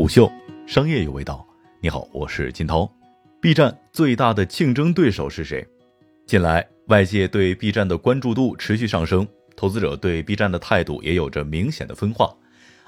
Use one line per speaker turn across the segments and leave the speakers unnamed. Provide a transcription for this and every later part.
虎嗅，商业有味道。你好，我是金涛。B 站最大的竞争对手是谁？近来，外界对 B 站的关注度持续上升，投资者对 B 站的态度也有着明显的分化。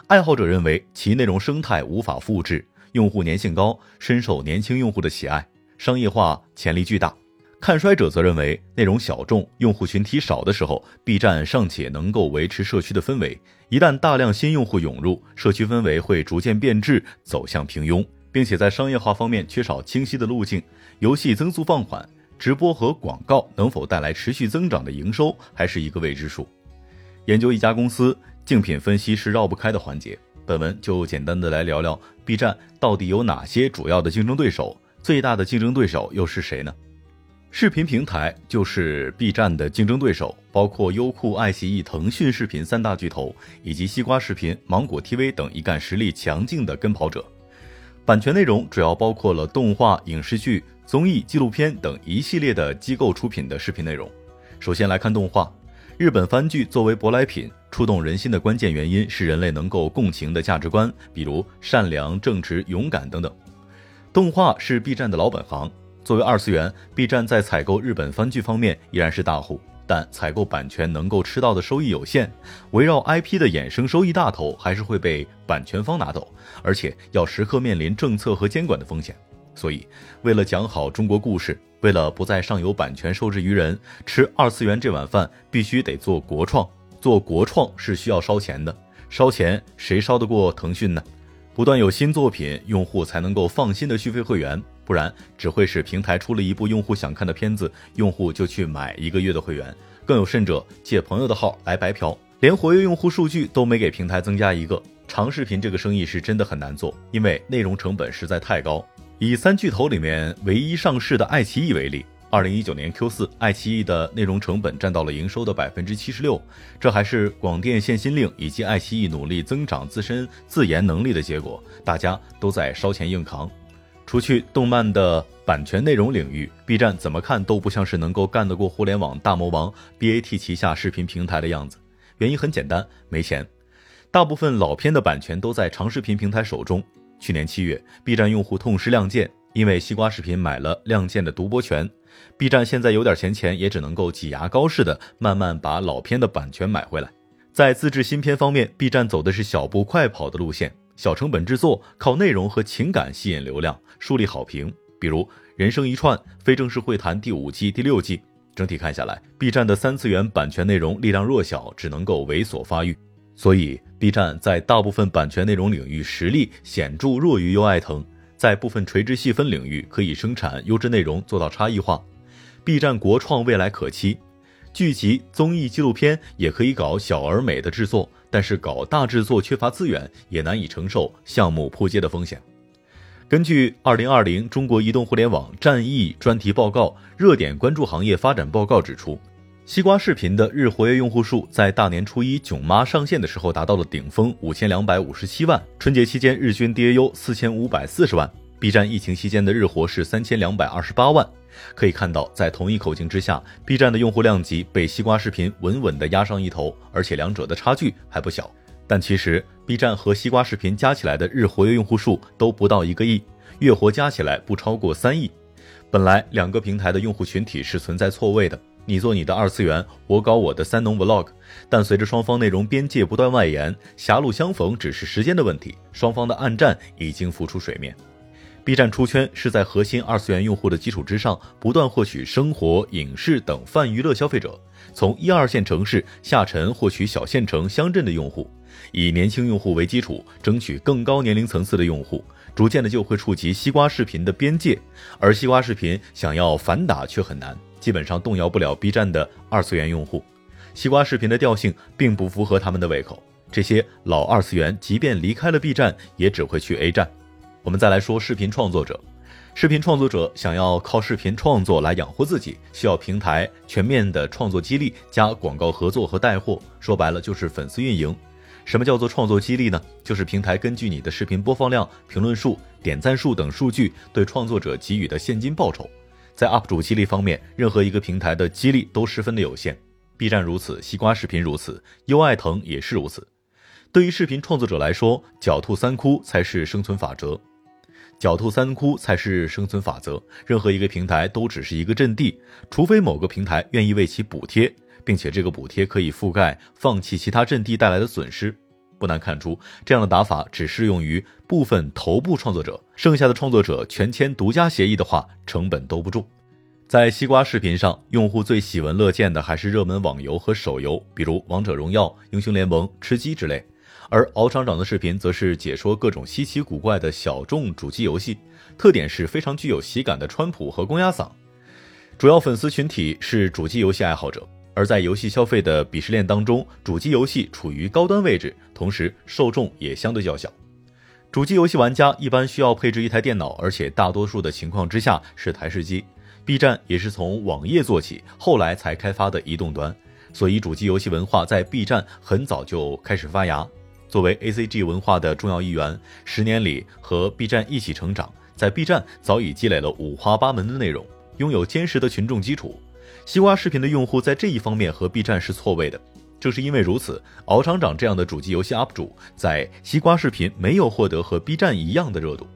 爱好者认为其内容生态无法复制，用户粘性高，深受年轻用户的喜爱，商业化潜力巨大。看衰者则认为，内容小众、用户群体少的时候，B 站尚且能够维持社区的氛围；一旦大量新用户涌入，社区氛围会逐渐变质，走向平庸，并且在商业化方面缺少清晰的路径。游戏增速放缓，直播和广告能否带来持续增长的营收，还是一个未知数。研究一家公司，竞品分析是绕不开的环节。本文就简单的来聊聊 B 站到底有哪些主要的竞争对手，最大的竞争对手又是谁呢？视频平台就是 B 站的竞争对手，包括优酷、爱奇艺、腾讯视频三大巨头，以及西瓜视频、芒果 TV 等一干实力强劲的跟跑者。版权内容主要包括了动画、影视剧、综艺、纪录片等一系列的机构出品的视频内容。首先来看动画，日本番剧作为舶来品，触动人心的关键原因是人类能够共情的价值观，比如善良、正直、勇敢等等。动画是 B 站的老本行。作为二次元，B 站在采购日本番剧方面依然是大户，但采购版权能够吃到的收益有限。围绕 IP 的衍生收益大头还是会被版权方拿走，而且要时刻面临政策和监管的风险。所以，为了讲好中国故事，为了不再上游版权受制于人，吃二次元这碗饭必须得做国创。做国创是需要烧钱的，烧钱谁烧得过腾讯呢？不断有新作品，用户才能够放心的续费会员。不然只会使平台出了一部用户想看的片子，用户就去买一个月的会员。更有甚者，借朋友的号来白嫖，连活跃用户数据都没给平台增加一个。长视频这个生意是真的很难做，因为内容成本实在太高。以三巨头里面唯一上市的爱奇艺为例，二零一九年 Q 四，爱奇艺的内容成本占到了营收的百分之七十六，这还是广电限薪令以及爱奇艺努力增长自身自研能力的结果，大家都在烧钱硬扛。除去动漫的版权内容领域，B 站怎么看都不像是能够干得过互联网大魔王 BAT 旗下视频平台的样子。原因很简单，没钱。大部分老片的版权都在长视频平台手中。去年七月，B 站用户痛失亮剑，因为西瓜视频买了亮剑的独播权。B 站现在有点闲钱，也只能够挤牙膏似的慢慢把老片的版权买回来。在自制新片方面，B 站走的是小步快跑的路线。小成本制作，靠内容和情感吸引流量，树立好评。比如《人生一串》《非正式会谈》第五季、第六季，整体看下来，B 站的三次元版权内容力量弱小，只能够猥琐发育。所以，B 站在大部分版权内容领域实力显著弱于优爱腾，在部分垂直细分领域可以生产优质内容，做到差异化。B 站国创未来可期，剧集、综艺、纪录片也可以搞小而美的制作。但是搞大制作缺乏资源，也难以承受项目扑街的风险。根据二零二零中国移动互联网战役专题报告热点关注行业发展报告指出，西瓜视频的日活跃用户数在大年初一囧妈上线的时候达到了顶峰五千两百五十七万，春节期间日均 DAU 四千五百四十万。B 站疫情期间的日活是三千两百二十八万。可以看到，在同一口径之下，B 站的用户量级被西瓜视频稳稳地压上一头，而且两者的差距还不小。但其实，B 站和西瓜视频加起来的日活跃用户数都不到一个亿，月活加起来不超过三亿。本来两个平台的用户群体是存在错位的，你做你的二次元，我搞我的三农 Vlog。但随着双方内容边界不断外延，狭路相逢只是时间的问题，双方的暗战已经浮出水面。B 站出圈是在核心二次元用户的基础之上，不断获取生活、影视等泛娱乐消费者，从一二线城市下沉获取小县城、乡镇的用户，以年轻用户为基础，争取更高年龄层次的用户，逐渐的就会触及西瓜视频的边界，而西瓜视频想要反打却很难，基本上动摇不了 B 站的二次元用户。西瓜视频的调性并不符合他们的胃口，这些老二次元即便离开了 B 站，也只会去 A 站。我们再来说视频创作者，视频创作者想要靠视频创作来养活自己，需要平台全面的创作激励加广告合作和带货，说白了就是粉丝运营。什么叫做创作激励呢？就是平台根据你的视频播放量、评论数、点赞数等数据，对创作者给予的现金报酬。在 UP 主激励方面，任何一个平台的激励都十分的有限，B 站如此，西瓜视频如此，优爱腾也是如此。对于视频创作者来说，狡兔三窟才是生存法则。狡兔三窟才是生存法则。任何一个平台都只是一个阵地，除非某个平台愿意为其补贴，并且这个补贴可以覆盖放弃其他阵地带来的损失。不难看出，这样的打法只适用于部分头部创作者，剩下的创作者全签独家协议的话，成本兜不住。在西瓜视频上，用户最喜闻乐见的还是热门网游和手游，比如王者荣耀、英雄联盟、吃鸡之类。而敖厂长的视频则是解说各种稀奇古怪的小众主机游戏，特点是非常具有喜感的川普和公鸭嗓。主要粉丝群体是主机游戏爱好者。而在游戏消费的鄙视链当中，主机游戏处于高端位置，同时受众也相对较小。主机游戏玩家一般需要配置一台电脑，而且大多数的情况之下是台式机。B 站也是从网页做起，后来才开发的移动端，所以主机游戏文化在 B 站很早就开始发芽。作为 ACG 文化的重要一员，十年里和 B 站一起成长，在 B 站早已积累了五花八门的内容，拥有坚实的群众基础。西瓜视频的用户在这一方面和 B 站是错位的，正是因为如此，敖厂长这样的主机游戏 UP 主在西瓜视频没有获得和 B 站一样的热度。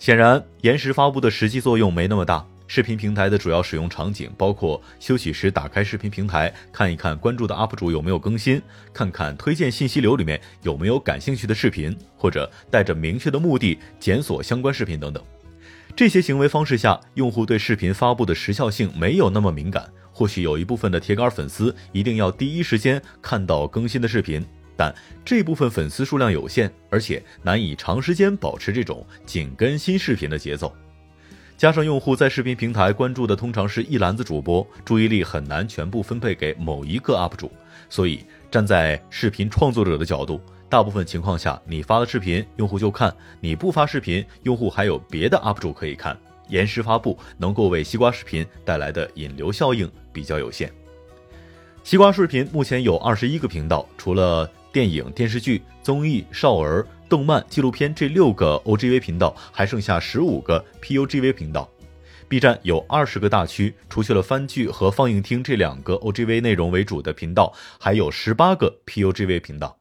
显然，延时发布的实际作用没那么大。视频平台的主要使用场景包括休息时打开视频平台看一看关注的 UP 主有没有更新，看看推荐信息流里面有没有感兴趣的视频，或者带着明确的目的检索相关视频等等。这些行为方式下，用户对视频发布的时效性没有那么敏感。或许有一部分的铁杆粉丝一定要第一时间看到更新的视频，但这部分粉丝数量有限，而且难以长时间保持这种紧跟新视频的节奏。加上用户在视频平台关注的通常是一篮子主播，注意力很难全部分配给某一个 UP 主，所以站在视频创作者的角度。大部分情况下，你发了视频，用户就看；你不发视频，用户还有别的 UP 主可以看。延时发布能够为西瓜视频带来的引流效应比较有限。西瓜视频目前有二十一个频道，除了电影、电视剧、综艺、少儿、动漫、纪录片这六个 OGV 频道，还剩下十五个 PUGV 频道。B 站有二十个大区，除去了番剧和放映厅这两个 OGV 内容为主的频道，还有十八个 PUGV 频道。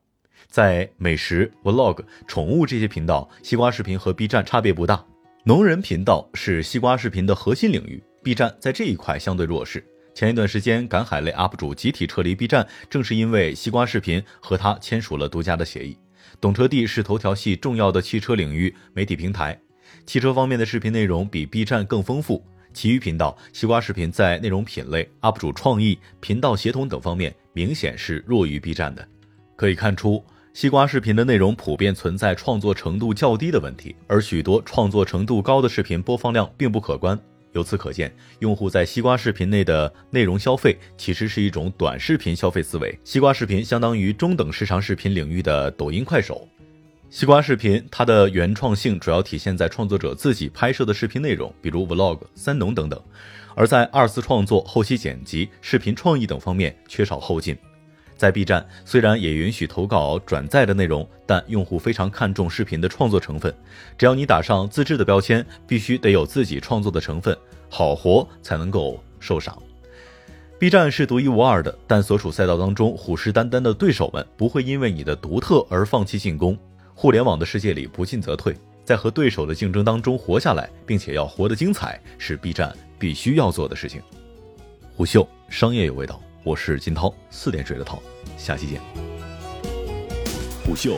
在美食、vlog、宠物这些频道，西瓜视频和 B 站差别不大。农人频道是西瓜视频的核心领域，B 站在这一块相对弱势。前一段时间，赶海类 UP 主集体撤离 B 站，正是因为西瓜视频和他签署了独家的协议。懂车帝是头条系重要的汽车领域媒体平台，汽车方面的视频内容比 B 站更丰富。其余频道，西瓜视频在内容品类、UP 主创意、频道协同等方面明显是弱于 B 站的。可以看出。西瓜视频的内容普遍存在创作程度较低的问题，而许多创作程度高的视频播放量并不可观。由此可见，用户在西瓜视频内的内容消费其实是一种短视频消费思维。西瓜视频相当于中等时长视频领域的抖音、快手。西瓜视频它的原创性主要体现在创作者自己拍摄的视频内容，比如 vlog、三农等等，而在二次创作、后期剪辑、视频创意等方面缺少后劲。在 B 站，虽然也允许投稿转载的内容，但用户非常看重视频的创作成分。只要你打上自制的标签，必须得有自己创作的成分，好活才能够受赏。B 站是独一无二的，但所处赛道当中虎视眈眈的对手们不会因为你的独特而放弃进攻。互联网的世界里，不进则退，在和对手的竞争当中活下来，并且要活得精彩，是 B 站必须要做的事情。虎嗅，商业有味道。我是金涛，四点水的涛，下期见。
虎嗅，